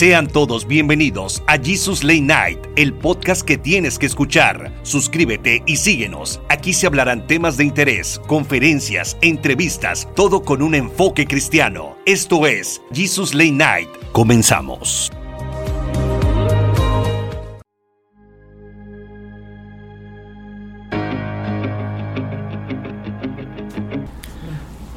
Sean todos bienvenidos a Jesus Late Night, el podcast que tienes que escuchar. Suscríbete y síguenos. Aquí se hablarán temas de interés, conferencias, entrevistas, todo con un enfoque cristiano. Esto es Jesus Late Night. Comenzamos.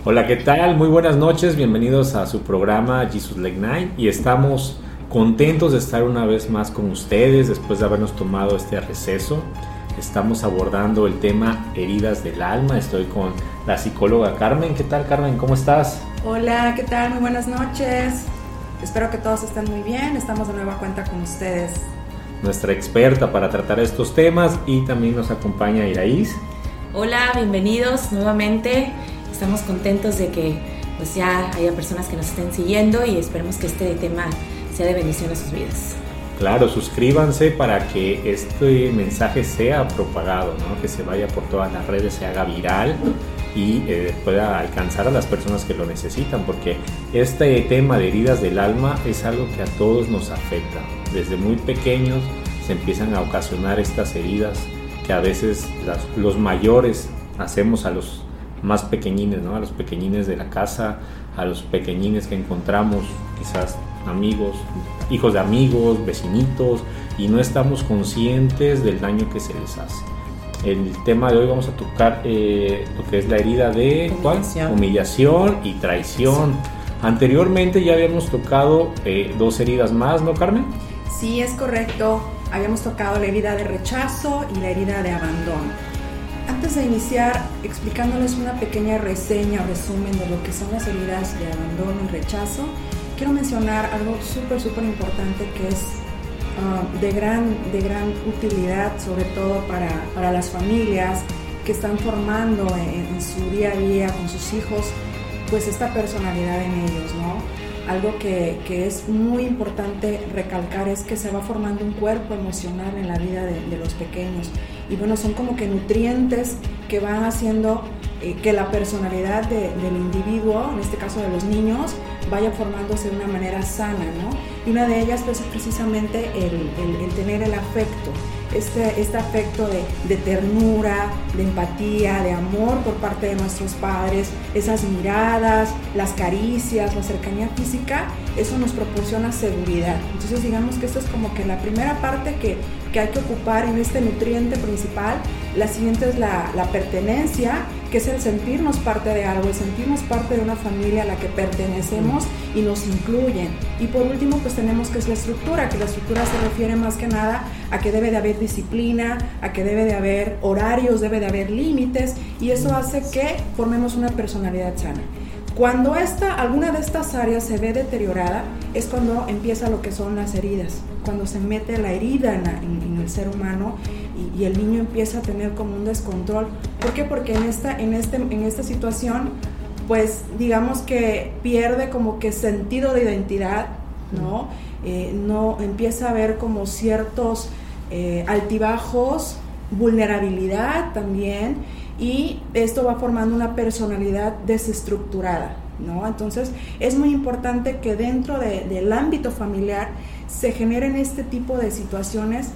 Hola, ¿qué tal? Muy buenas noches, bienvenidos a su programa Jesus Late Night y estamos contentos de estar una vez más con ustedes después de habernos tomado este receso. Estamos abordando el tema heridas del alma. Estoy con la psicóloga Carmen. ¿Qué tal Carmen? ¿Cómo estás? Hola, ¿qué tal? Muy buenas noches. Espero que todos estén muy bien. Estamos de nueva cuenta con ustedes. Nuestra experta para tratar estos temas y también nos acompaña Iraís. Hola, bienvenidos nuevamente. Estamos contentos de que pues ya haya personas que nos estén siguiendo y esperemos que este tema sea de bendición a sus vidas. Claro, suscríbanse para que este mensaje sea propagado, ¿no? que se vaya por todas las redes, se haga viral y eh, pueda alcanzar a las personas que lo necesitan, porque este tema de heridas del alma es algo que a todos nos afecta. Desde muy pequeños se empiezan a ocasionar estas heridas que a veces los mayores hacemos a los más pequeñines, ¿no? A los pequeñines de la casa, a los pequeñines que encontramos, quizás amigos, hijos de amigos, vecinitos, y no estamos conscientes del daño que se les hace. El tema de hoy vamos a tocar eh, lo que es la herida de Humillación. humillación y traición. Anteriormente ya habíamos tocado eh, dos heridas más, ¿no, Carmen? Sí, es correcto. Habíamos tocado la herida de rechazo y la herida de abandono. Antes de iniciar explicándoles una pequeña reseña o resumen de lo que son las heridas de abandono y rechazo, quiero mencionar algo súper, súper importante que es uh, de, gran, de gran utilidad, sobre todo para, para las familias que están formando en, en, su día a día con sus hijos, pues esta personalidad en ellos, ¿no? Algo que, que es muy importante recalcar es que se va formando un cuerpo emocional en la vida de, de los pequeños y bueno, son como que nutrientes que van haciendo eh, que la personalidad de, del individuo, en este caso de los niños, vaya formándose de una manera sana, ¿no? Y una de ellas pues, es precisamente el, el, el tener el afecto, este, este afecto de, de, ternura, de empatía, de amor por parte de nuestros padres, esas miradas, las caricias, la cercanía física, eso nos proporciona seguridad. Entonces digamos que esto es como que la primera parte que, que hay que ocupar en este nutriente principal. La siguiente es la, la pertenencia, que es el sentirnos parte de algo, el sentirnos parte de una familia a la que pertenecemos y nos incluyen. Y por último, pues tenemos que es la estructura, que la estructura se refiere más que nada a que debe de haber disciplina, a que debe de haber horarios, debe de haber límites y eso hace que formemos una personalidad sana. Cuando esta, alguna de estas áreas se ve deteriorada es cuando empieza lo que son las heridas, cuando se mete la herida en, el ser humano y, y, el niño empieza a tener como un descontrol. ¿Por qué? Porque en esta, en este, en esta situación, pues digamos que pierde como que sentido de identidad, ¿no? Eh, no empieza a ver como ciertos eh, altibajos, vulnerabilidad también y esto va formando una personalidad desestructurada, ¿no? Entonces es muy importante que dentro de, del ámbito familiar se generen este tipo de situaciones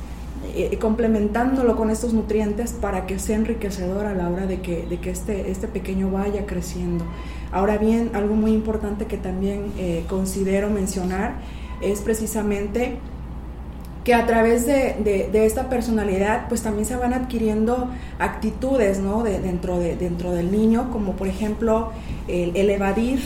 eh, complementándolo con estos nutrientes para que sea enriquecedor a la hora de que, de que este, este pequeño vaya creciendo. Ahora bien, algo muy importante que también eh, considero mencionar es precisamente que a través de, de, de, esta personalidad pues también se van adquiriendo actitudes ¿no? de, dentro, de, dentro del niño, como por ejemplo el, el evadir,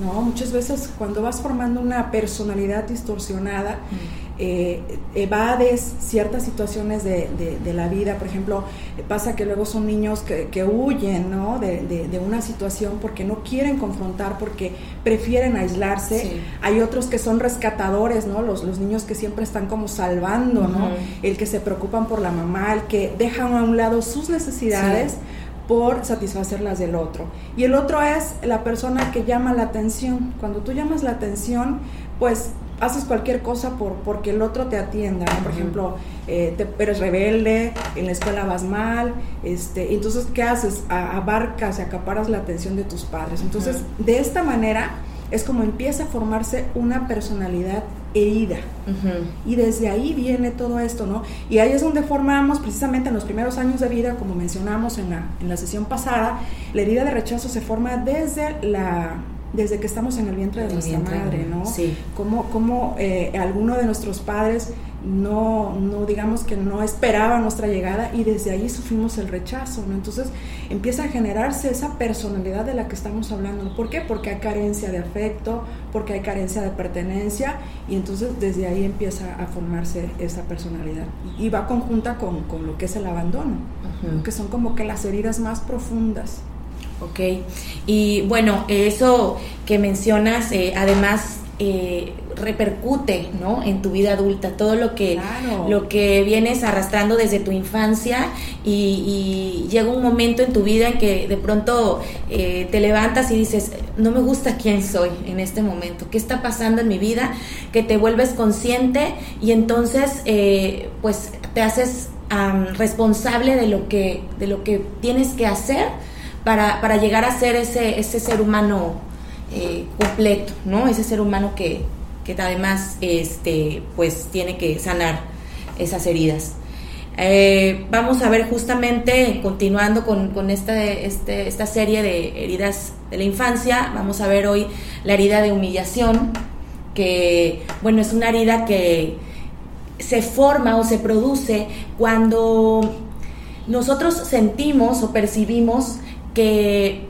¿no? Muchas veces cuando vas formando una personalidad distorsionada, mm. Eh, evades ciertas situaciones de, de, de, la vida. Por ejemplo, pasa que luego son niños que, que huyen ¿no? de, de, una situación porque no quieren confrontar, porque prefieren aislarse. Sí. Hay otros que son rescatadores, ¿no? Los, los niños que siempre están como salvando, uh -huh. ¿no? El que se preocupan por la mamá, el que dejan a un lado sus necesidades. Sí por satisfacer las del otro. Y el otro es la persona que llama la atención. Cuando tú llamas la atención, pues haces cualquier cosa por porque el otro te atienda. ¿no? Por uh -huh. ejemplo, eh, te, eres rebelde, en la escuela vas mal, este, entonces, ¿qué haces? A, abarcas y acaparas la atención de tus padres. Entonces, uh -huh. de esta manera es como empieza a formarse una personalidad herida. Y desde ahí viene todo esto, ¿no? Y ahí es donde formamos, precisamente en los primeros años de vida, como mencionamos en la, en la sesión pasada, la herida de rechazo se forma desde la desde que estamos en el vientre de nuestra madre, ¿no? Sí. Como, como eh, alguno de nuestros padres no, no, digamos que no esperaba nuestra llegada y desde ahí sufrimos el rechazo, ¿no? Entonces empieza a generarse esa personalidad de la que estamos hablando. ¿Por qué? Porque hay carencia de afecto, porque hay carencia de pertenencia y entonces desde ahí empieza a formarse esa personalidad. Y, va conjunta con, con, lo que es el abandono, que son como que las heridas más profundas. Ok, y bueno, eso que mencionas, eh, además eh, repercute ¿no? en tu vida adulta, todo lo que, lo que vienes arrastrando desde tu infancia y, llega un momento en tu vida en que de pronto eh, te levantas y dices, no me gusta quién soy en este momento, qué está pasando en mi vida, que te vuelves consciente y entonces pues te haces responsable de lo, que, de lo que tienes que hacer para, para llegar a ser ese, ese ser humano eh, completo, ¿no? Ese ser humano que, que, además este, pues, tiene que sanar esas heridas. Eh, vamos a ver justamente, continuando con, con esta, este, esta serie de heridas de la infancia, vamos a ver hoy la herida de humillación, que, bueno, es una herida que se forma o se produce cuando nosotros sentimos o percibimos que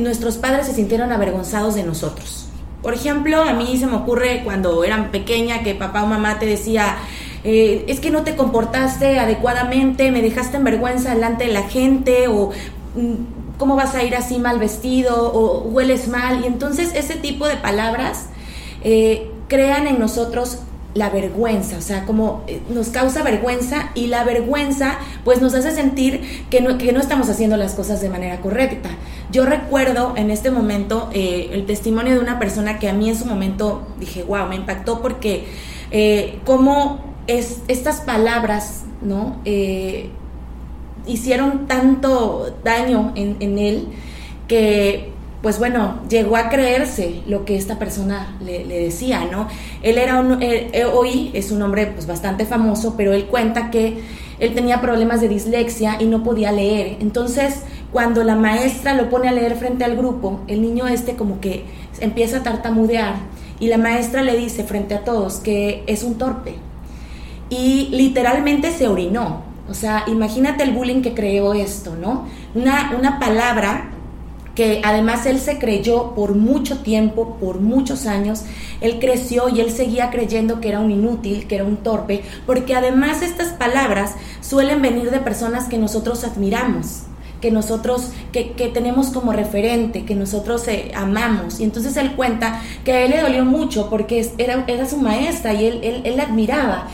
nuestros padres se sintieron avergonzados de nosotros. Por ejemplo, a mí se me ocurre cuando eran pequeña que papá o mamá te decía, eh, es que no te comportaste adecuadamente, me dejaste en vergüenza delante de la gente o mm, cómo vas a ir así mal vestido o hueles mal. Y entonces ese tipo de palabras eh, crean en nosotros la vergüenza, o sea, como eh, nos causa vergüenza y la vergüenza pues nos hace sentir que no, que no estamos haciendo las cosas de manera correcta. Yo recuerdo en este momento eh, el testimonio de una persona que a mí en su momento dije, wow, me impactó porque eh, como es, estas palabras, ¿no? Hicieron tanto daño en, en él que pues bueno, llegó a creerse lo que esta persona le, decía, ¿no? Él era un, hoy es un hombre pues bastante famoso, pero él cuenta que él tenía problemas de dislexia y no podía leer. Entonces, cuando la maestra lo pone a leer frente al grupo, el niño este como que empieza a tartamudear y la maestra le dice frente a todos que es un torpe. Y literalmente se orinó. O sea, imagínate el bullying que creó esto, ¿no? Una, una palabra que además él se creyó por mucho tiempo, por muchos años, él creció y él seguía creyendo que era un inútil, que era un torpe, porque además estas palabras suelen venir de personas que nosotros admiramos que nosotros, que, tenemos como referente, que nosotros eh, amamos. Y entonces él cuenta que a él le dolió mucho porque era, era su maestra y él, él, él admiraba.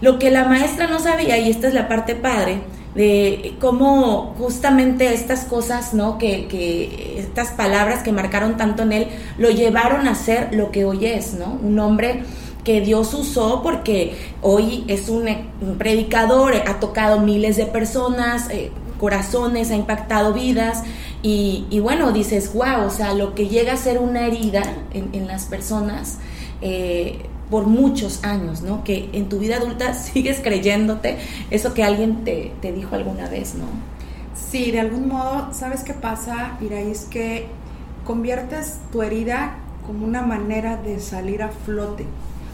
Lo que la maestra no sabía, y esta es la parte padre, de cómo justamente estas cosas, ¿no? Que, que, estas palabras que marcaron tanto en él lo llevaron a ser lo que hoy es, ¿no? Un hombre que Dios usó porque hoy es un, predicador, ha tocado miles de personas, eh, corazones, ha impactado vidas y, y, bueno, dices, wow, o sea, lo que llega a ser una herida en, en las personas. Eh, por muchos años, ¿no? Que en tu vida adulta sigues creyéndote eso que alguien te, te dijo alguna vez, ¿no? Sí, de algún modo, ¿sabes qué pasa, Es Que conviertes tu herida como una manera de salir a flote.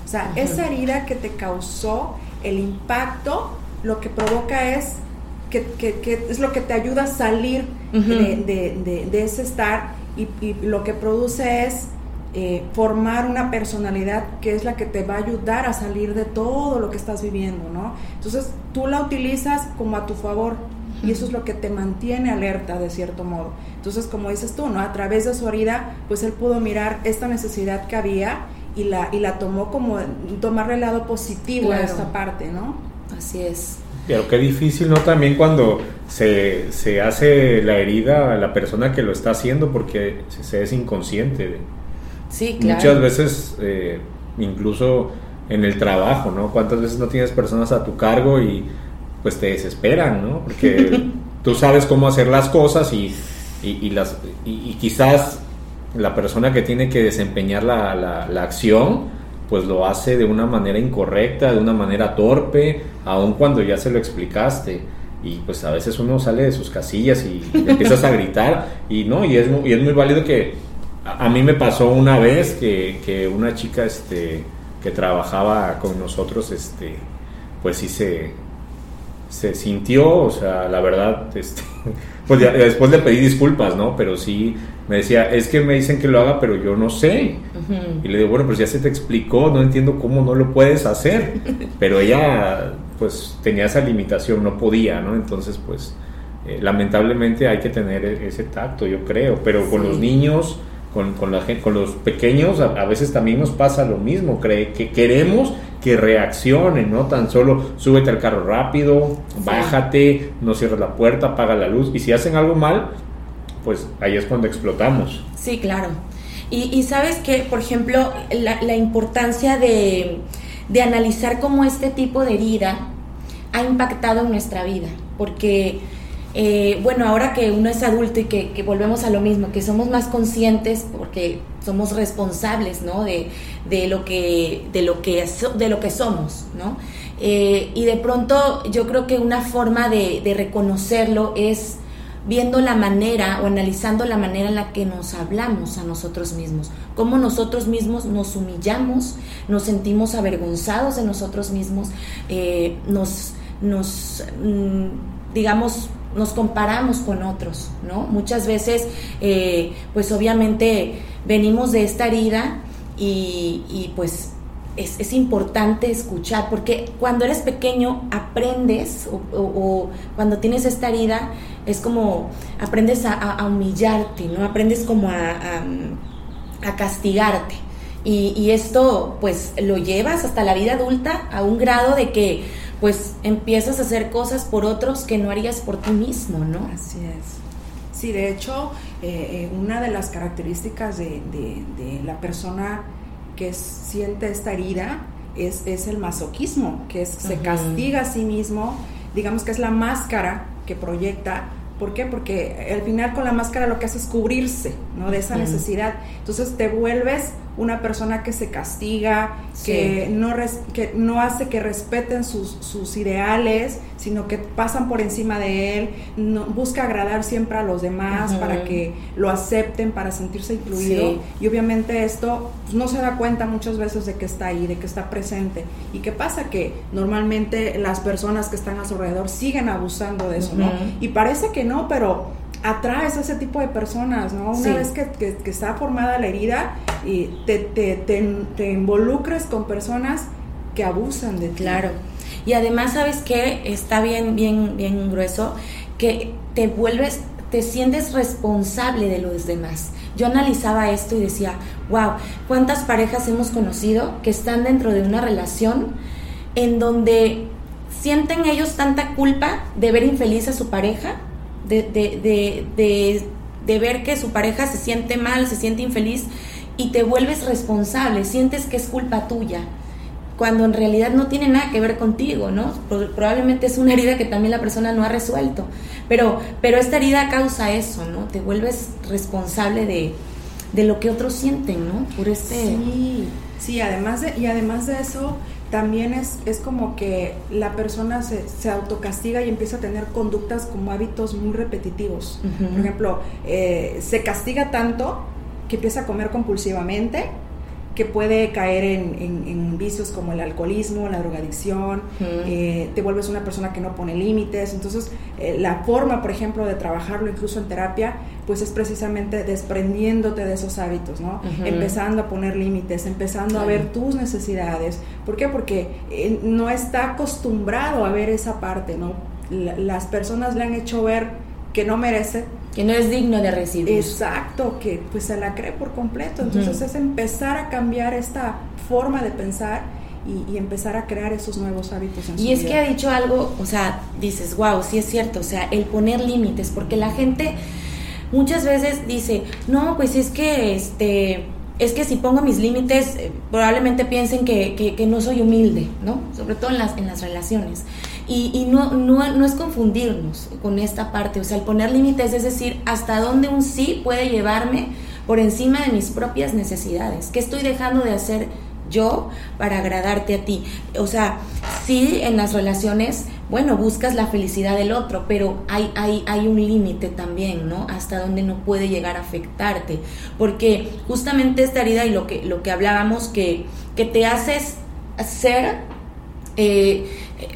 O sea, esa herida que te causó el impacto, lo que provoca es que, que, que es lo que te ayuda a salir de, de, de, ese estar y, y lo que produce es eh, formar una personalidad que es la que te va a ayudar a salir de todo lo que estás viviendo, ¿no? Entonces tú la utilizas como a tu favor y eso es lo que te mantiene alerta de cierto modo. Entonces, como dices tú, ¿no? A través de su herida, pues él pudo mirar esta necesidad que había y la, y la tomó como tomarle el lado positivo a esta parte, ¿no? Así es. Pero qué difícil, ¿no? También cuando se, se hace la herida a la persona que lo está haciendo porque se es inconsciente. De Muchas veces, eh, incluso en el trabajo, ¿no? ¿Cuántas veces no tienes personas a tu cargo y pues te desesperan, ¿no? Porque tú sabes cómo hacer las cosas y, las, y, quizás la persona que tiene que desempeñar la, la, acción, pues lo hace de una manera incorrecta, de una manera torpe, aun cuando ya se lo explicaste. Y pues a veces uno sale de sus casillas y empiezas a gritar y no, y es, y es muy válido que a, mí me pasó una vez que, que, una chica este, que trabajaba con nosotros, este, pues sí se, se sintió, o sea, la verdad, este, pues después le pedí disculpas, ¿no? Pero sí me decía, es que me dicen que lo haga, pero yo no sé. Y le digo, bueno, pues ya se te explicó, no entiendo cómo no lo puedes hacer. Pero ella, pues tenía esa limitación, no podía, ¿no? Entonces, pues, eh, lamentablemente hay que tener e-, ese tacto, yo creo. Pero con los niños, con, con, la con los pequeños, a, veces también nos pasa lo mismo. Cree, que queremos que reaccionen, no tan solo súbete al carro rápido, bájate, no cierres la puerta, apaga la luz. Y si hacen algo mal, pues ahí es cuando explotamos. Sí, claro. Y, sabes que, por ejemplo, la, importancia de, analizar cómo este tipo de herida ha impactado en nuestra vida, porque, eh, bueno, ahora que uno es adulto y que, volvemos a lo mismo, que somos más conscientes porque somos responsables, ¿no? De, lo, que, de, lo, que, de lo que somos, ¿no? Eh, y de pronto yo creo que una forma de, de reconocerlo es viendo la manera o analizando la manera en la que nos hablamos a nosotros mismos, cómo nosotros mismos nos humillamos, nos sentimos avergonzados de nosotros mismos, eh, nos, nos mm, digamos, nos comparamos con otros, ¿no? Muchas veces, eh, pues obviamente venimos de esta herida y, y pues es, importante escuchar, porque cuando eres pequeño aprendes, o, cuando tienes esta herida, es como aprendes a, humillarte, ¿no? Aprendes como a, castigarte. Y, esto pues lo llevas hasta la vida adulta a un grado de que pues empiezas a hacer cosas por otros que no harías por ti mismo, ¿no? Así es. Sí, de hecho, eh, eh, una de las características de, de la persona que siente esta herida es, es el masoquismo, que es, se castiga a sí mismo, digamos que es la máscara que proyecta. ¿Por qué? Porque al final con la máscara lo que hace es cubrirse ¿no? de esa necesidad. Entonces te vuelves una persona que se castiga, que, no que no hace que respeten sus, sus, ideales, sino que pasan por encima de él, no, busca agradar siempre a los demás para que lo acepten, para sentirse incluido. Y obviamente esto pues, no se da cuenta muchas veces de que está ahí, de que está presente. ¿Y qué pasa? Que normalmente las personas que están a su alrededor siguen abusando de eso, ¿no? Y parece que no, pero atraes a ese tipo de personas, ¿no? Una vez que, que, está formada la herida y te, te, te, involucres con personas que abusan de ti. Claro. Y además, ¿sabes qué? Está bien, bien, bien grueso, que te vuelves, te sientes responsable de los demás. Yo analizaba esto y decía, wow, ¿cuántas parejas hemos conocido que están dentro de una relación en donde sienten ellos tanta culpa de ver infeliz a su pareja de, de, ver que su pareja se siente mal, se siente infeliz y te vuelves responsable, sientes que es culpa tuya, cuando en realidad no tiene nada que ver contigo, ¿no? Probablemente es una herida que también la persona no ha resuelto, pero, pero esta herida causa eso, ¿no? Te vuelves responsable de, de lo que otros sienten, ¿no? Por este... Sí, sí, además de, y además de eso, también es, es como que la persona se, se, autocastiga y empieza a tener conductas como hábitos muy repetitivos. Por ejemplo, eh, se castiga tanto que empieza a comer compulsivamente, que puede caer en, vicios como el alcoholismo, la drogadicción, eh, te vuelves una persona que no pone límites. Entonces, eh, la forma, por ejemplo, de trabajarlo incluso en terapia, pues es precisamente desprendiéndote de esos hábitos, ¿no? Empezando a poner límites, empezando a ver tus necesidades. ¿Por qué? Porque eh, no está acostumbrado a ver esa parte, ¿no? las personas le han hecho ver que no merece que no es digno de recibir. Exacto, que pues se la cree por completo. Entonces es empezar a cambiar esta forma de pensar y, empezar a crear esos nuevos hábitos en Y es que ha dicho algo, o sea, dices, wow, sí es cierto, o sea, el poner límites, porque la gente muchas veces dice, no, pues es que este es que si pongo mis límites, eh, probablemente piensen que, que, no soy humilde, ¿no? Sobre todo en las, en las relaciones. Y, no, no, es confundirnos con esta parte, o sea, el poner límites es decir, hasta dónde un sí puede llevarme por encima de mis propias necesidades, qué estoy dejando de hacer yo para agradarte a ti. O sea, sí en las relaciones, bueno, buscas la felicidad del otro, pero hay, hay, hay un límite también, ¿no? Hasta donde no puede llegar a afectarte. Porque justamente esta herida y lo que, lo que hablábamos, que, que te haces ser... Eh,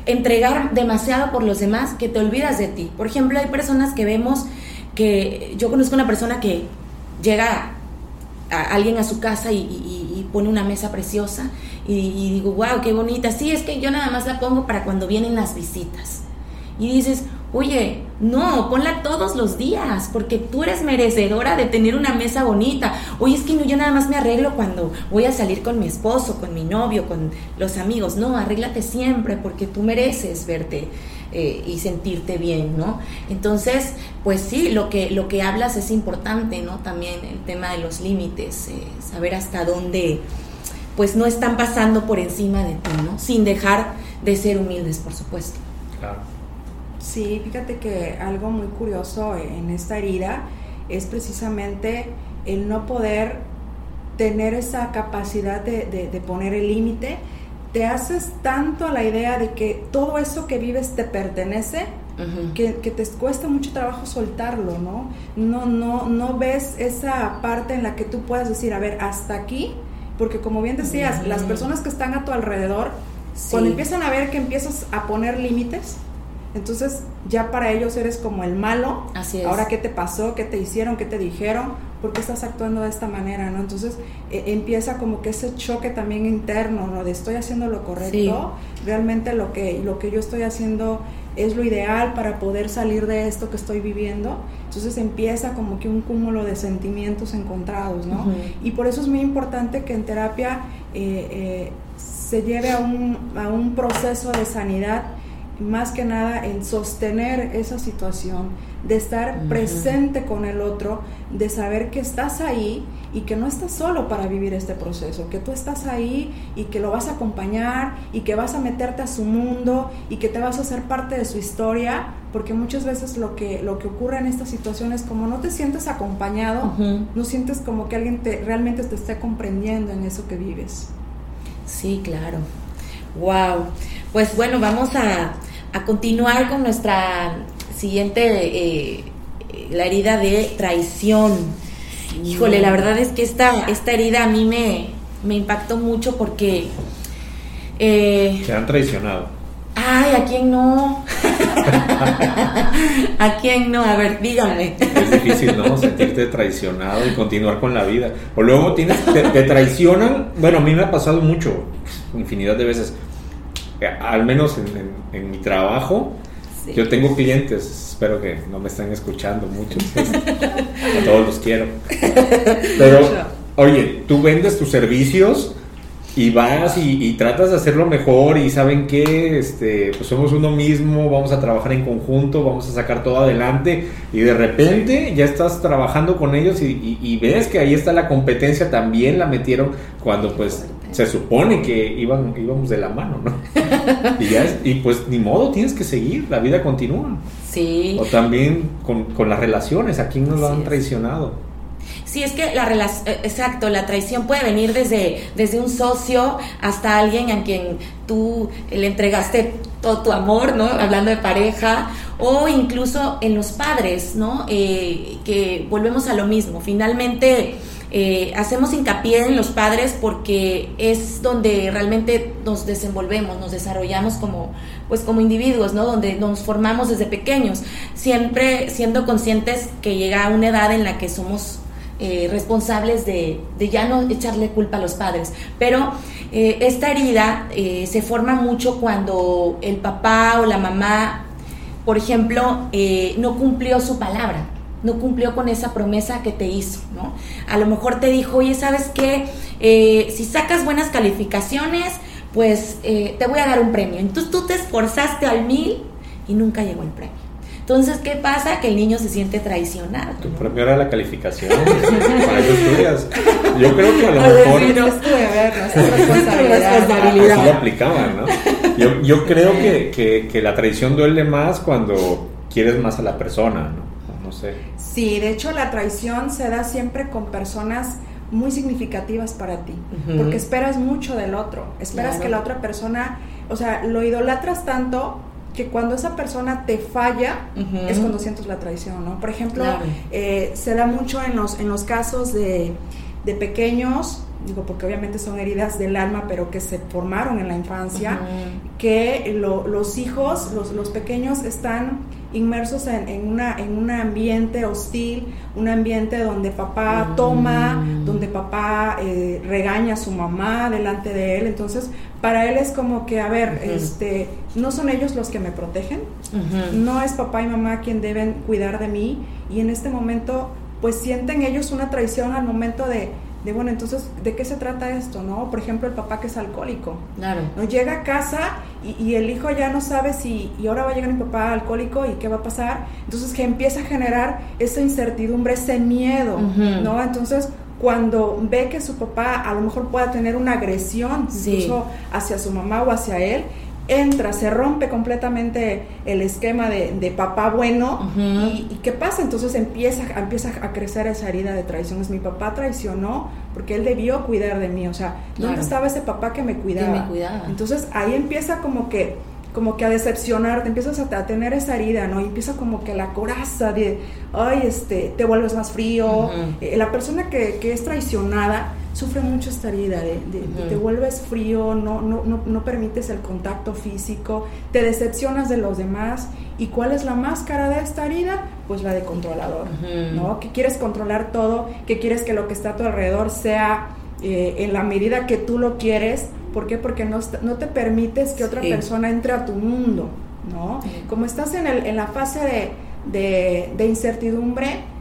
entregar demasiado por los demás que te olvidas de ti. Por ejemplo, hay personas que vemos que yo conozco una persona que llega a alguien a su casa y, pone una mesa preciosa y, digo, wow, qué bonita. Sí, es que yo nada más la pongo para cuando vienen las visitas. Y dices, oye, no, ponla todos los días, porque tú eres merecedora de tener una mesa bonita. Oye, es que yo nada más me arreglo cuando voy a salir con mi esposo, con mi novio, con los amigos. No, arréglate siempre, porque tú mereces verte eh, y sentirte bien, ¿no? Entonces, pues sí, lo que, lo que hablas es importante, ¿no? También el tema de los límites, eh, saber hasta dónde, pues no están pasando por encima de ti, ¿no? Sin dejar de ser humildes, por supuesto. Claro. Sí, fíjate que algo muy curioso en esta herida es precisamente el no poder tener esa capacidad de, de poner el límite te haces tanto a la idea de que todo eso que vives te pertenece, que, te cuesta mucho trabajo soltarlo, ¿no? No, no, no ves esa parte en la que tú puedas decir, a ver, hasta aquí, porque como bien decías, las personas que están a tu alrededor, cuando empiezan a ver que empiezas a poner límites, entonces ya para ellos eres como el malo. Así es. Ahora, ¿qué te pasó? ¿Qué te hicieron? ¿Qué te dijeron? ¿Por qué estás actuando de esta manera? ¿no? Entonces e, empieza como que ese choque también interno, ¿no? De estoy haciendo lo correcto, realmente lo que, lo que yo estoy haciendo es lo ideal para poder salir de esto que estoy viviendo. Entonces empieza como que un cúmulo de sentimientos encontrados, ¿no? Y por eso es muy importante que en terapia eh, eh, se lleve a un, a un proceso de sanidad más que nada en sostener esa situación, de estar presente con el otro, de saber que estás ahí y que no estás solo para vivir este proceso, que tú estás ahí y que lo vas a acompañar y que vas a meterte a su mundo y que te vas a hacer parte de su historia, porque muchas veces lo que, lo que ocurre en estas situaciones, como no te sientes acompañado, no sientes como que alguien te, realmente te esté comprendiendo en eso que vives. Sí, claro. Wow. Pues bueno, vamos a, continuar con nuestra siguiente, eh, la herida de traición. Híjole, la verdad es que esta, esta herida a mí me, me impactó mucho porque... Eh, Se han traicionado. Ay, ¿a quién no? ¿A quién no? A ver, díganme. Es difícil, ¿no? Sentirte traicionado y continuar con la vida. O luego tienes, te, te traicionan. Bueno, a mí me ha pasado mucho, infinidad de veces al menos en, mi trabajo, yo tengo clientes, espero que no me estén escuchando mucho, pues, a todos los quiero. Pero, oye, tú vendes tus servicios y vas y, tratas de hacerlo mejor y saben que este, pues somos uno mismo, vamos a trabajar en conjunto, vamos a sacar todo adelante y de repente ya estás trabajando con ellos y, y ves que ahí está la competencia, también la metieron cuando pues se supone que iban, íbamos de la mano, ¿no? y, ya y pues ni modo, tienes que seguir, la vida continúa. Sí. O también con, las relaciones, ¿a quién nos lo han traicionado? Sí, es que la relación, eh, exacto, la traición puede venir desde, desde un socio hasta alguien a quien tú le entregaste todo tu amor, ¿no? Hablando de pareja, o incluso en los padres, ¿no? Eh, que volvemos a lo mismo. Finalmente, eh, hacemos hincapié en los padres porque es donde realmente nos desenvolvemos, nos desarrollamos como, pues como individuos, ¿no? Donde nos formamos desde pequeños, siempre siendo conscientes que llega una edad en la que somos eh, responsables de, ya no echarle culpa a los padres. Pero eh, esta herida se forma mucho cuando el papá o la mamá, por ejemplo, no cumplió su palabra no cumplió con esa promesa que te hizo, ¿no? A lo mejor te dijo, oye, ¿sabes qué? Eh, si sacas buenas calificaciones, pues eh, te voy a dar un premio. Entonces tú te esforzaste al mil y nunca llegó el premio. Entonces, ¿qué pasa? Que el niño se siente traicionado. Tu premio era la calificación. para eso estudias. Yo creo que a lo mejor. Sí, no estuve ver, responsabilidad. Así lo aplicaban, ¿no? Yo, yo creo que, que, que la traición duele más cuando quieres más a la persona, ¿no? Sí, de hecho la traición se da siempre con personas muy significativas para ti, porque esperas mucho del otro, esperas que la otra persona, o sea, lo idolatras tanto que cuando esa persona te falla es cuando sientes la traición, ¿no? Por ejemplo, eh, se da mucho en los, en los casos de, de pequeños digo porque obviamente son heridas del alma, pero que se formaron en la infancia, que los hijos, los, los, pequeños están inmersos en, una, en un ambiente hostil, un ambiente donde papá mm. toma, donde papá eh, regaña a su mamá delante de él, entonces para él es como que, a ver, este, no son ellos los que me protegen, no es papá y mamá quien deben cuidar de mí, y en este momento pues sienten ellos una traición al momento de de bueno, entonces, ¿de qué se trata esto? ¿No? Por ejemplo, el papá que es alcohólico. Claro. ¿no? Llega a casa y, el hijo ya no sabe si, y ahora va a llegar mi papá alcohólico y qué va a pasar. Entonces, que empieza a generar esa incertidumbre, ese miedo, ¿no? Entonces, cuando ve que su papá a lo mejor pueda tener una agresión, incluso hacia su mamá o hacia él, entra, se rompe completamente el esquema de, papá bueno y, ¿qué pasa? Entonces empieza, empieza a crecer esa herida de traición. Es mi papá traicionó porque él debió cuidar de mí, o sea, ¿dónde estaba ese papá que me cuidaba? Entonces ahí empieza como que como que a decepcionarte, empiezas a, tener esa herida, ¿no? Y empieza como que la coraza de, ay, este, te vuelves más frío. Eh, la persona que, que es traicionada, sufre mucho esta herida, de, te vuelves frío, no, no, no, no, permites el contacto físico, te decepcionas de los demás. ¿Y cuál es la máscara de esta herida? Pues la de controlador, ¿no? Que quieres controlar todo, que quieres que lo que está a tu alrededor sea eh, en la medida que tú lo quieres. ¿Por qué? Porque no, no te permites que otra persona entre a tu mundo, ¿no? Como estás en, el, en la fase de, de incertidumbre,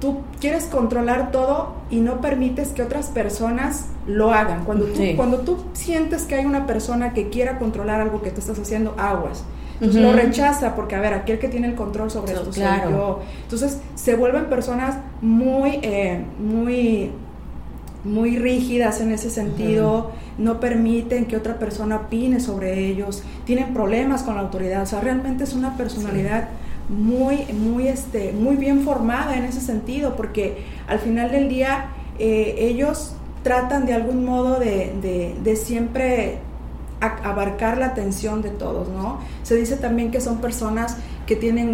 tú quieres controlar todo y no permites que otras personas lo hagan. Cuando tú, cuando tú sientes que hay una persona que quiera controlar algo que tú estás haciendo, aguas. Entonces lo rechaza porque, a ver, aquel que tiene el control sobre esto soy yo. Entonces se vuelven personas muy, eh, muy, muy rígidas en ese sentido, no permiten que otra persona opine sobre ellos, tienen problemas con la autoridad, o sea, realmente es una personalidad muy, muy, este, muy bien formada en ese sentido, porque al final del día eh, ellos tratan de algún modo de, de siempre abarcar la atención de todos, ¿no? Se dice también que son personas que tienen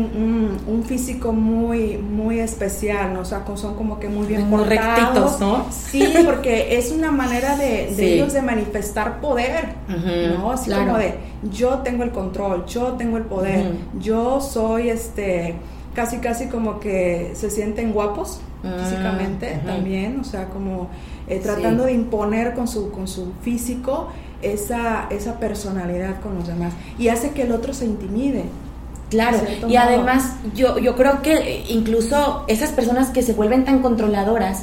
un, físico muy, muy especial, ¿no? O sea, son como que muy bien muy rectitos, ¿no? Sí, porque es una manera de, ellos de manifestar poder, ¿no? Así como de, yo tengo el control, yo tengo el poder, yo soy, este, casi, casi como que se sienten guapos, ah, físicamente también, o sea, como eh, tratando de imponer con su, con su físico esa, esa personalidad con los demás y hace que el otro se intimide. Claro, y además yo, yo creo que incluso esas personas que se vuelven tan controladoras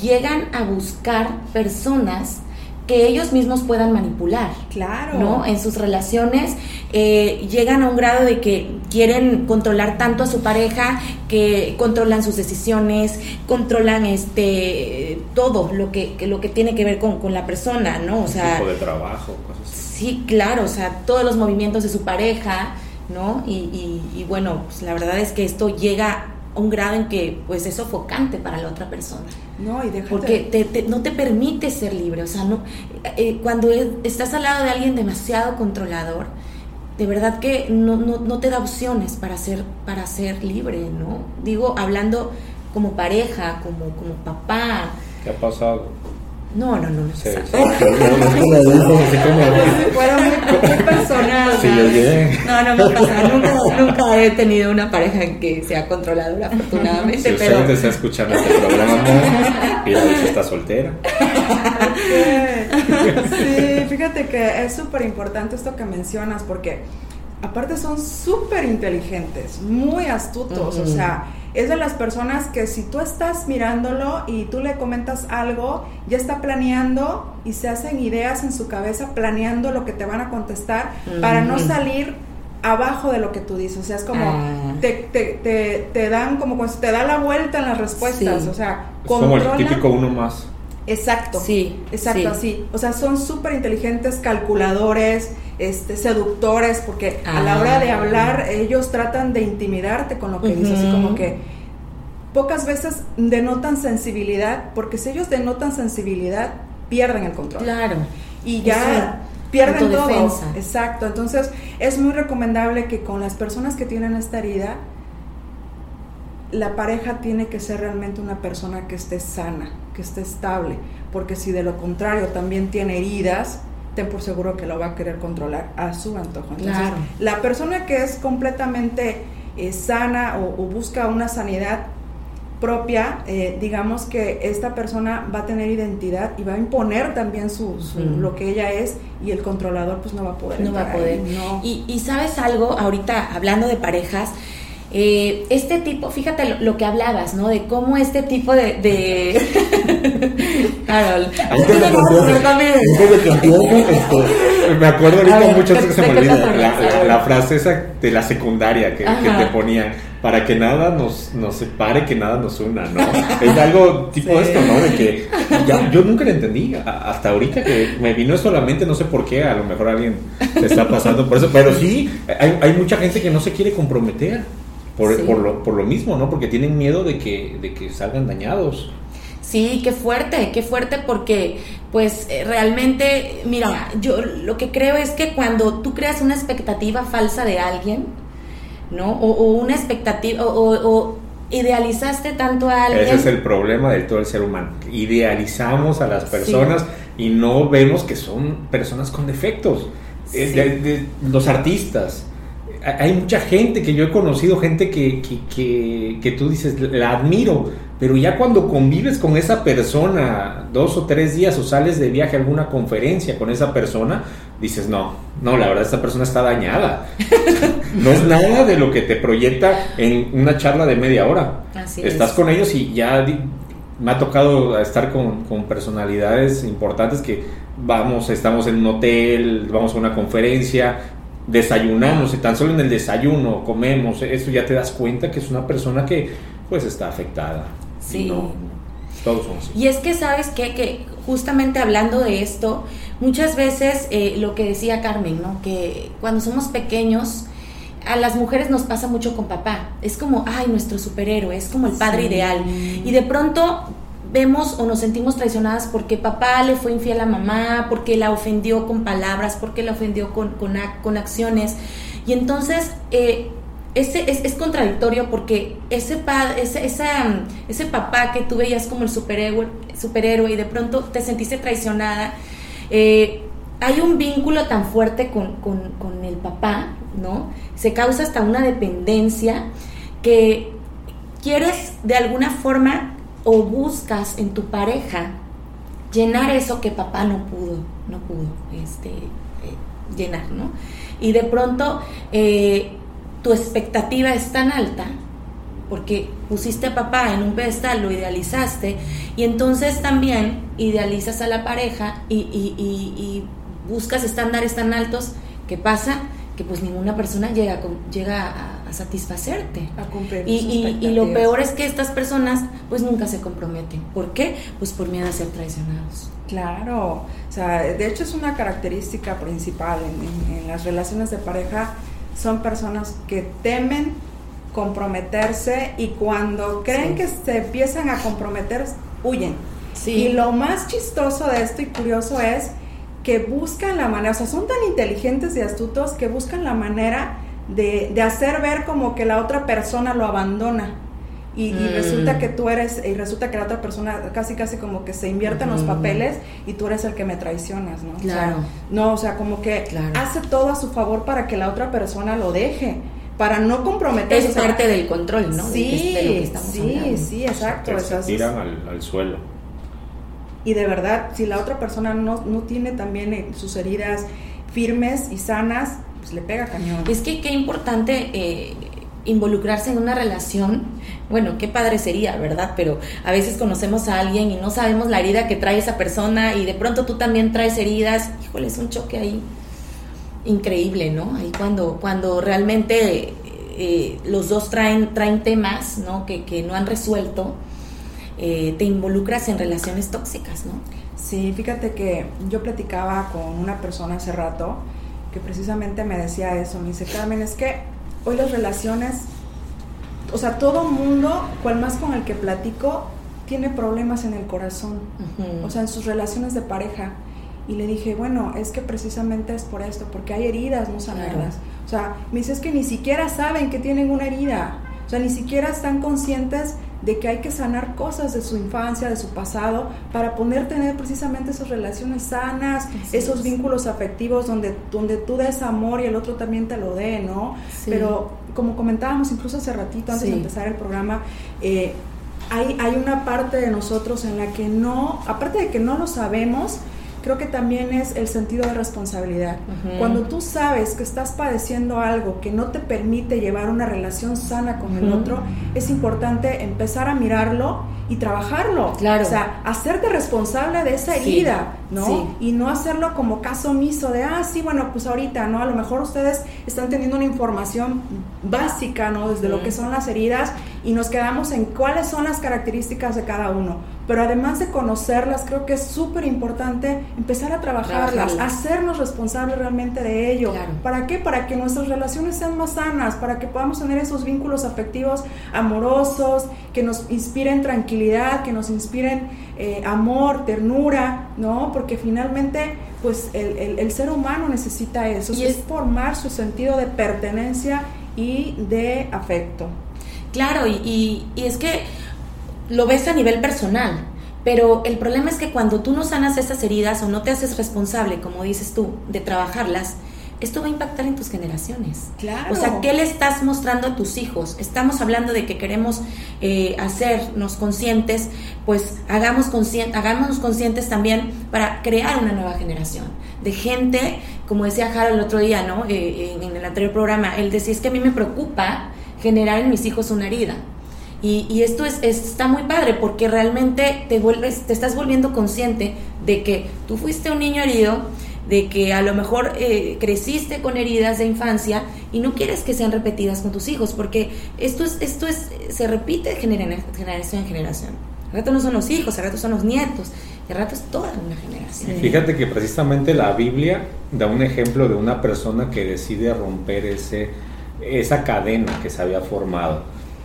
llegan a buscar personas que ellos mismos puedan manipular. Claro. ¿No? En sus relaciones eh, llegan a un grado de que quieren controlar tanto a su pareja que controlan sus decisiones, controlan este todo lo que, lo que tiene que ver con, con la persona, ¿no? O sea. Tipo de trabajo, cosas así. Sí, claro, o sea, todos los movimientos de su pareja ¿no? Y, y, bueno, pues la verdad es que esto llega a un grado en que pues es sofocante para la otra persona. No, y Porque no te permite ser libre, o sea, no, eh, cuando estás al lado de alguien demasiado controlador, de verdad que no, no, no, te da opciones para ser, para ser libre, ¿no? Digo, hablando como pareja, como, como papá. ¿Qué ha pasado? No, no, no. Sí, sí. No, no, fuera muy, personal. Sí, no, no me pasa. Nunca, nunca he tenido una pareja que sea controladora, afortunadamente. Si pero... usted desea escuchar este programa, y si está soltera. Sí, fíjate que es súper importante esto que mencionas, porque aparte son súper inteligentes, muy astutos, o sea es de las personas que si tú estás mirándolo y tú le comentas algo, ya está planeando y se hacen ideas en su cabeza planeando lo que te van a contestar para no salir abajo de lo que tú dices. O sea, es como ah. te, te, te, dan como cuando te da la vuelta en las respuestas. O sea, es como el típico uno más. Exacto. Sí. Exacto, así. O sea, son súper inteligentes, calculadores, este, seductores, porque a la hora de ah. hablar ellos tratan de intimidarte con lo que dices, así como que pocas veces denotan sensibilidad, porque si ellos denotan sensibilidad, pierden el control. Claro. Y ya pierden todo. Exacto. Entonces, es muy recomendable que con las personas que tienen esta herida, la pareja tiene que ser realmente una persona que esté sana, que esté estable, porque si de lo contrario también tiene heridas, ten por seguro que lo va a querer controlar a su antojo. Entonces, claro. la persona que es completamente eh, sana o, busca una sanidad propia, eh, digamos que esta persona va a tener identidad y va a imponer también su, lo que ella es y el controlador pues no va a poder. No va a poder. Y, y sabes algo, ahorita hablando de parejas, eh, este tipo, fíjate lo, que hablabas, ¿no? De cómo este tipo de... de... Carol. Este, me acuerdo ahorita muchas veces que se me olvida la, frase esa de la secundaria que, te ponían para que nada nos, nos separe, que nada nos una, ¿no? Es algo tipo esto, ¿no? De que yo nunca lo entendí, hasta ahorita que me vino solamente, no sé por qué, a lo mejor alguien se está pasando por eso, pero sí, hay, hay mucha gente que no se quiere comprometer. Por, por, lo, por lo mismo, ¿no? Porque tienen miedo de que, de que salgan dañados. Sí, qué fuerte, qué fuerte porque pues eh, realmente, mira, yo lo que creo es que cuando tú creas una expectativa falsa de alguien, ¿no? O, una expectativa, o, idealizaste tanto a alguien. Ese es el problema de todo el ser humano. Idealizamos a las personas y no vemos que son personas con defectos. Los artistas, hay mucha gente que yo he conocido, gente que, que, que, tú dices, la admiro, pero ya cuando convives con esa persona dos o tres días o sales de viaje a alguna conferencia con esa persona, dices, no, no, la verdad esta persona está dañada. no es nada de lo que te proyecta en una charla de media hora. Estás con ellos y ya me ha tocado estar con, con personalidades importantes que vamos, estamos en un hotel, vamos a una conferencia, desayunamos y tan solo en el desayuno comemos, eso ya te das cuenta que es una persona que pues está afectada. Sí. todos somos Y es que sabes qué? que justamente hablando de esto, muchas veces eh, lo que decía Carmen, ¿no? Que cuando somos pequeños, a las mujeres nos pasa mucho con papá. Es como, ay, nuestro superhéroe, es como el padre ideal. Y de pronto vemos o nos sentimos traicionadas porque papá le fue infiel a mamá, porque la ofendió con palabras, porque la ofendió con, con, acciones. Y entonces eh, ese, es, contradictorio porque ese, ese, ese papá que tú veías como el superhéroe, superhéroe y de pronto te sentiste traicionada, eh, hay un vínculo tan fuerte con, con el papá, ¿no? Se causa hasta una dependencia que quieres de alguna forma o buscas en tu pareja llenar eso que papá no pudo, no pudo este, eh, llenar, ¿no? Y de pronto eh, tu expectativa es tan alta porque pusiste a papá en un pedestal, lo idealizaste, y entonces también idealizas a la pareja y, y buscas estándares tan altos, ¿qué pasa? Que pues ninguna persona llega, llega a satisfacerte. y, y, lo peor es que estas personas pues nunca se comprometen. ¿Por qué? Pues por miedo a ser traicionados. Claro, o sea, de hecho es una característica principal en, las relaciones de pareja, son personas que temen comprometerse y cuando creen que se empiezan a comprometer, huyen. Y lo más chistoso de esto y curioso es que buscan la manera, o sea, son tan inteligentes y astutos que buscan la manera de, hacer ver como que la otra persona lo abandona. Y, mm. resulta que tú eres, y resulta que la otra persona casi casi como que se invierte en los papeles y tú eres el que me traicionas, ¿no? Claro. no, o sea, como que hace todo a su favor para que la otra persona lo deje, para no comprometerse. Es parte del control, ¿no? Sí, sí, sí, exacto. se tiran al, suelo. Y de verdad, si la otra persona no, no tiene también eh, sus heridas firmes y sanas, pues le pega cañón. Es que qué importante eh, involucrarse en una relación. Bueno, qué padre sería, ¿verdad? Pero a veces conocemos a alguien y no sabemos la herida que trae esa persona y de pronto tú también traes heridas. Híjole, es un choque ahí increíble, ¿no? Ahí cuando, cuando realmente eh, los dos traen, traen temas, ¿no? Que, que no han resuelto, eh, te involucras en relaciones tóxicas, ¿no? Sí, fíjate que yo platicaba con una persona hace rato que precisamente me decía eso. Me dice, Carmen, es que hoy las relaciones o sea, todo mundo, cual más con el que platico, tiene problemas en el corazón, o sea, en sus relaciones de pareja. Y le dije, bueno, es que precisamente es por esto, porque hay heridas no sanadas. O sea, me dice, es que ni siquiera saben que tienen una herida. O sea, ni siquiera están conscientes de que hay que sanar cosas de su infancia, de su pasado, para poder tener precisamente esas relaciones sanas, esos vínculos afectivos donde, donde tú des amor y el otro también te lo dé, ¿no? Pero como comentábamos incluso hace ratito, antes de empezar el programa, eh, hay, hay una parte de nosotros en la que no, aparte de que no lo sabemos, creo que también es el sentido de responsabilidad. Cuando tú sabes que estás padeciendo algo que no te permite llevar una relación sana con el otro, es importante empezar a mirarlo y trabajarlo. Claro. O sea, hacerte responsable de esa herida, ¿no? Y no hacerlo como caso omiso de, ah, sí, bueno, pues ahorita, ¿no? A lo mejor ustedes están teniendo una información básica, ¿no? Desde lo que son las heridas y nos quedamos en cuáles son las características de cada uno. Pero además de conocerlas, creo que es súper importante empezar a trabajarlas, hacernos responsables realmente de ello. ¿Para qué? Para que nuestras relaciones sean más sanas, para que podamos tener esos vínculos afectivos amorosos, que nos inspiren tranquilidad, que nos inspiren eh, amor, ternura, ¿no? Porque finalmente, pues el, ser humano necesita eso, y es formar su sentido de pertenencia y de afecto. Claro, y, y, es que lo ves a nivel personal, pero el problema es que cuando tú no sanas esas heridas o no te haces responsable, como dices tú, de trabajarlas, esto va a impactar en tus generaciones. Claro. O sea, ¿qué le estás mostrando a tus hijos? Estamos hablando de que queremos eh, hacernos conscientes, pues hagamos conscientes, hagámonos conscientes también para crear una nueva generación de gente, como decía Harold el otro día, ¿no? Eh, en el anterior programa, él decía, es que a mí me preocupa generar en mis hijos una herida. Y, esto es, está muy padre porque realmente te, vuelves, te estás volviendo consciente de que tú fuiste un niño herido, de que a lo mejor eh, creciste con heridas de infancia y no quieres que sean repetidas con tus hijos, porque esto es, esto es, se repite generación en generación. Al rato no son los hijos, al rato son los nietos, al rato es toda una generación. Fíjate que precisamente la Biblia da un ejemplo de una persona que decide romper ese esa cadena que se había formado.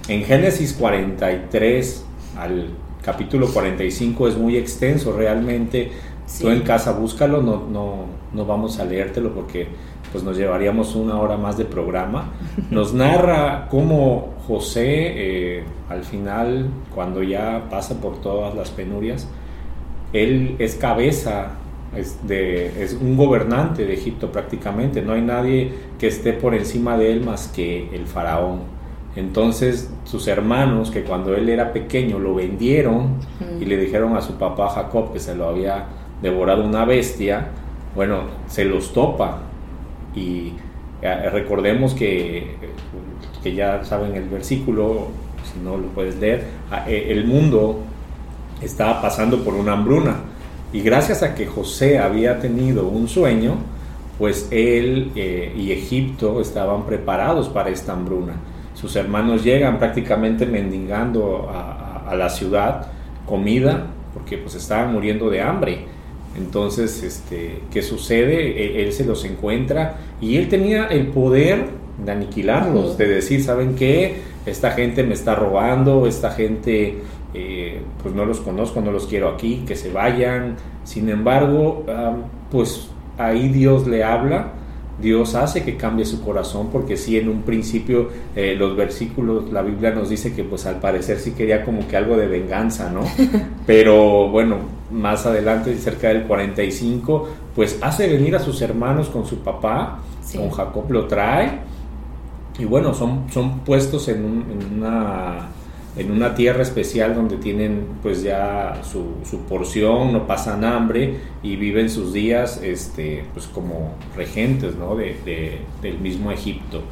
En Génesis 43 al capítulo 45 es muy extenso realmente. Tú en casa búscalo, no, no, no vamos a leértelo porque pues nos llevaríamos una hora más de programa. Nos narra cómo José eh, al final, cuando ya pasa por todas las penurias, él es cabeza es, de, es un gobernante de Egipto prácticamente, no hay nadie que esté por encima de él más que el faraón. Entonces sus hermanos, que cuando él era pequeño lo vendieron y le dijeron a su papá Jacob que se lo había devorado una bestia, bueno, se los topa. Y eh, recordemos que, que ya saben el versículo, si no lo puedes leer, eh, el mundo estaba pasando por una hambruna y gracias a que José había tenido un sueño, pues él eh, y Egipto estaban preparados para esta hambruna. Sus hermanos llegan prácticamente mendigando a, la ciudad comida porque pues estaban muriendo de hambre. Entonces, este, ¿qué sucede? E, él, se los encuentra y él tenía el poder de aniquilarlos, de decir, ¿saben qué? Esta gente me está robando, esta gente eh, pues no los conozco, no los quiero aquí, que se vayan. Sin embargo, pues ahí Dios le habla, Dios hace que cambie su corazón, porque si en un principio eh, los versículos, la Biblia nos dice que pues al parecer sí quería como que algo de venganza, ¿no? Pero bueno, más adelante, cerca del 45, pues hace venir a sus hermanos con su papá, con Jacob lo trae, y bueno, son, son puestos en una en una tierra especial donde tienen pues ya su, porción, no pasan hambre y viven sus días este, pues como regentes ¿no? de, del mismo Egipto.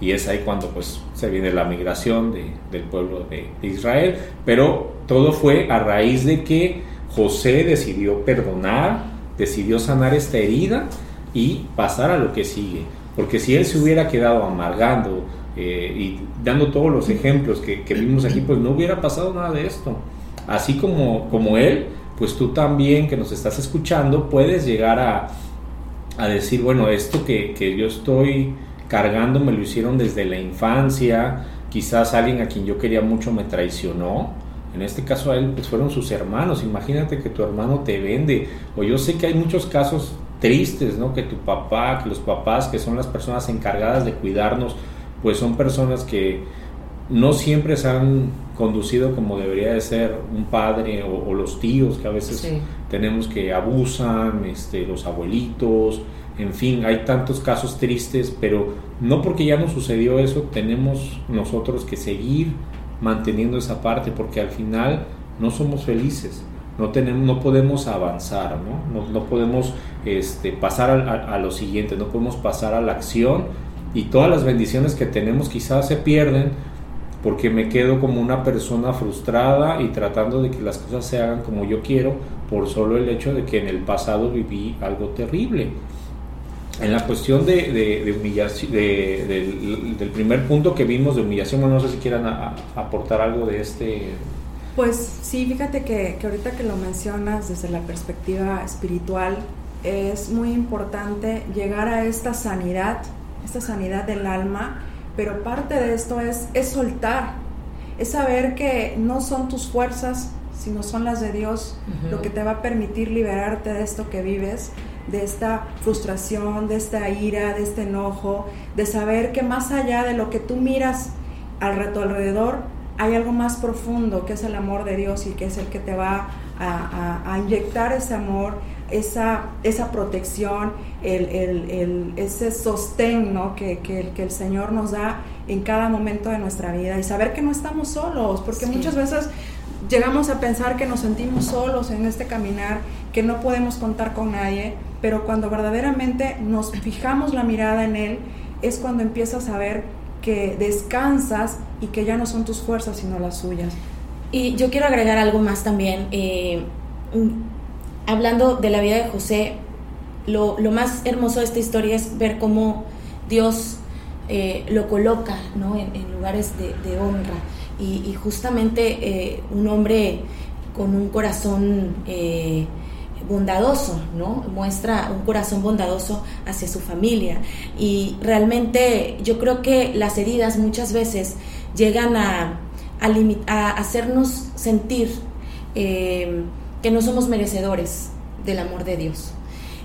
Y es ahí cuando pues se viene la migración del pueblo de, Israel. Pero todo fue a raíz de que José decidió perdonar, decidió sanar esta herida y pasar a lo que sigue. Porque si él se hubiera quedado amargando, eh, y dando todos los ejemplos que, vimos aquí, pues no hubiera pasado nada de esto. Así como, como él, pues tú también que nos estás escuchando puedes llegar a, a decir, bueno, esto que, que, yo estoy cargando me lo hicieron desde la infancia, quizás alguien a quien yo quería mucho me traicionó. En este caso a él pues fueron sus hermanos. Imagínate que tu hermano te vende. O yo sé que hay muchos casos tristes, ¿no? Que tu papá, que los papás, que son las personas encargadas de cuidarnos, pues son personas que no siempre se han conducido como debería de ser un padre o, los tíos que a veces tenemos que abusan, este, los abuelitos, en fin, hay tantos casos tristes, pero no porque ya nos sucedió eso, tenemos nosotros que seguir manteniendo esa parte, porque al final no somos felices, no, tenemos, no podemos avanzar, no, no, podemos este, pasar a, a, lo siguiente, no podemos pasar a la acción y todas las bendiciones que tenemos quizás se pierden porque me quedo como una persona frustrada y tratando de que las cosas se hagan como yo quiero por solo el hecho de que en el pasado viví algo terrible. En la cuestión de, humillación, del, primer punto que vimos de humillación, no sé si quieran aportar algo de este. Pues sí, fíjate que, que ahorita que lo mencionas desde la perspectiva espiritual, es muy importante llegar a esta sanidad, esta sanidad del alma, pero parte de esto es, es soltar, es saber que no son tus fuerzas, sino son las de Dios, lo que te va a permitir liberarte de esto que vives, de esta frustración, de esta ira, de este enojo, de saber que más allá de lo que tú miras al tu alrededor, hay algo más profundo que es el amor de Dios y que es el que te va a, inyectar ese amor, esa, esa protección, el, ese sostén que, que, el Señor nos da en cada momento de nuestra vida. Y saber que no estamos solos, porque muchas veces llegamos a pensar que nos sentimos solos en este caminar, que no podemos contar con nadie, pero cuando verdaderamente nos fijamos la mirada en Él, es cuando empiezas a ver que descansas y que ya no son tus fuerzas sino las suyas. Y yo quiero agregar algo más también. Eh, hablando de la vida de José, lo, más hermoso de esta historia es ver cómo Dios eh, lo coloca en, lugares de, honra. Y, justamente eh, un hombre con un corazón bondadoso, ¿no? Muestra un corazón bondadoso hacia su familia. Y realmente yo creo que las heridas muchas veces llegan a, a, hacernos sentir eh, que no somos merecedores del amor de Dios.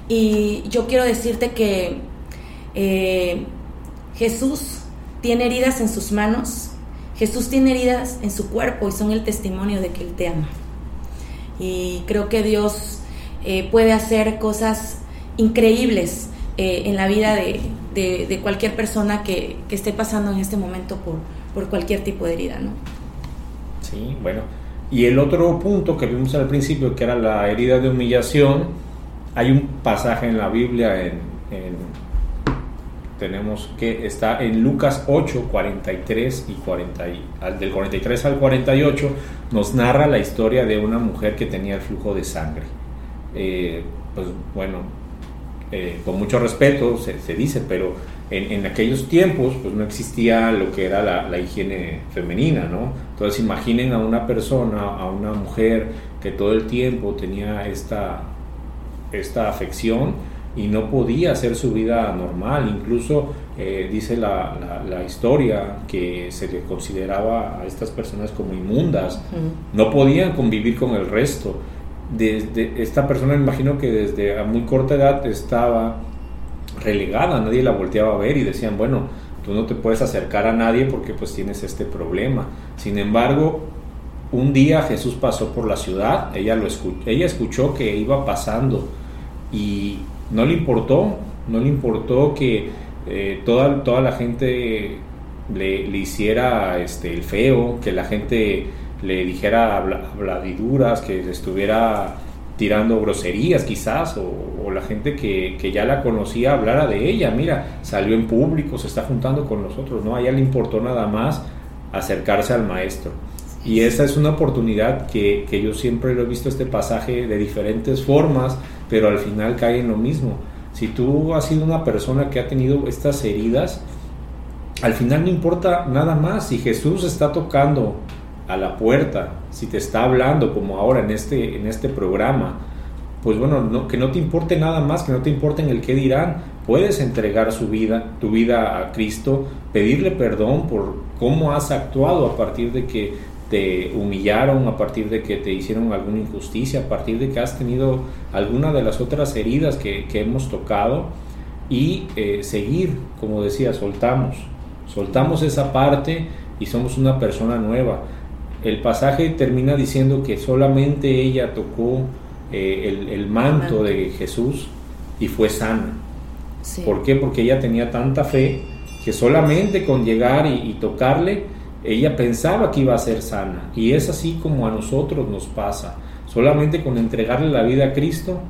Y yo quiero decirte que eh, Jesús tiene heridas en sus manos, Jesús tiene heridas en su cuerpo y son el testimonio de que Él te ama. Y creo que Dios eh, puede hacer cosas increíbles eh, en la vida de, cualquier persona que, esté pasando en este momento por, por cualquier tipo de herida, ¿no? Sí, bueno. Y el otro punto que vimos al principio, que era la herida de humillación, hay un pasaje en la Biblia, en, tenemos que está en Lucas 8, 43 y 40, del 43 al 48, nos narra la historia de una mujer que tenía el flujo de sangre. Eh, pues bueno, eh, con mucho respeto se, dice, pero en, aquellos tiempos pues no existía lo que era la, higiene femenina, ¿no? Entonces imaginen a una persona, a una mujer que todo el tiempo tenía esta, esta afección y no podía hacer su vida normal, incluso eh, dice la, la, historia que se le consideraba a estas personas como inmundas, no podían convivir con el resto desde esta persona imagino que desde a muy corta edad estaba relegada, nadie la volteaba a ver y decían, bueno, tú no te puedes acercar a nadie porque pues tienes este problema. Sin embargo, un día Jesús pasó por la ciudad, ella, lo escuchó, ella escuchó que iba pasando y no le importó, no le importó que eh, toda, toda la gente le, le, hiciera este, el feo, que la gente le dijera habladiduras, que estuviera tirando groserías quizás, o, la gente que, ya la conocía hablara de ella, mira, salió en público, se está juntando con nosotros, ¿no? A ella le importó nada más acercarse al maestro. Y esa es una oportunidad que, que yo siempre lo he visto este pasaje de diferentes formas, pero al final cae en lo mismo. Si tú has sido una persona que ha tenido estas heridas, al final no importa nada más. Si Jesús está tocando a la puerta, si te está hablando como ahora en este, en este programa, pues bueno, que no te importe nada más, que no te importe en el qué dirán, puedes entregar su vida, tu vida a Cristo, pedirle perdón por cómo has actuado a partir de que te humillaron, a partir de que te hicieron alguna injusticia, a partir de que has tenido alguna de las otras heridas que, hemos tocado y eh, seguir, como decía, soltamos, soltamos esa parte y somos una persona nueva. El pasaje termina diciendo que solamente ella tocó eh, el, manto de Jesús y fue sana. ¿Por qué? Porque ella tenía tanta fe que solamente con llegar y, tocarle, ella pensaba que iba a ser sana. Y es así como a nosotros nos pasa. Solamente con entregarle la vida a Cristo,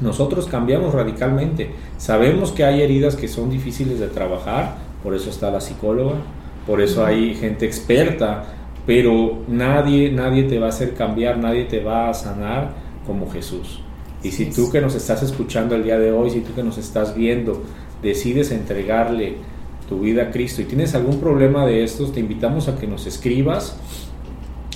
nosotros cambiamos radicalmente. Sabemos que hay heridas que son difíciles de trabajar, por eso está la psicóloga, por eso hay gente experta, pero nadie, nadie te va a hacer cambiar, nadie te va a sanar como Jesús. Y si tú que nos estás escuchando el día de hoy, si tú que nos estás viendo, decides entregarle tu vida a Cristo y tienes algún problema de estos, te invitamos a que nos escribas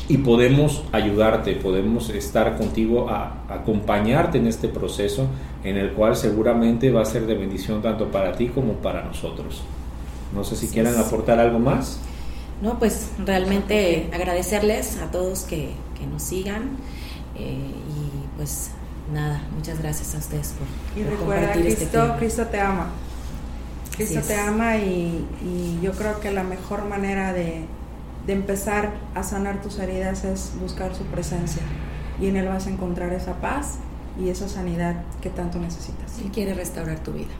y podemos ayudarte, podemos estar contigo, a, acompañarte en este proceso en el cual seguramente va a ser de bendición tanto para ti como para nosotros. No sé si quieran aportar algo más. No, pues realmente agradecerles a todos que, nos sigan eh, y pues nada, muchas gracias a ustedes por, y recuerda, este Cristo, Cristo te ama. Cristo te ama y, yo creo que la mejor manera de, de, empezar a sanar tus heridas es buscar su presencia y en Él vas a encontrar esa paz y esa sanidad que tanto necesitas. Él quiere restaurar tu vida.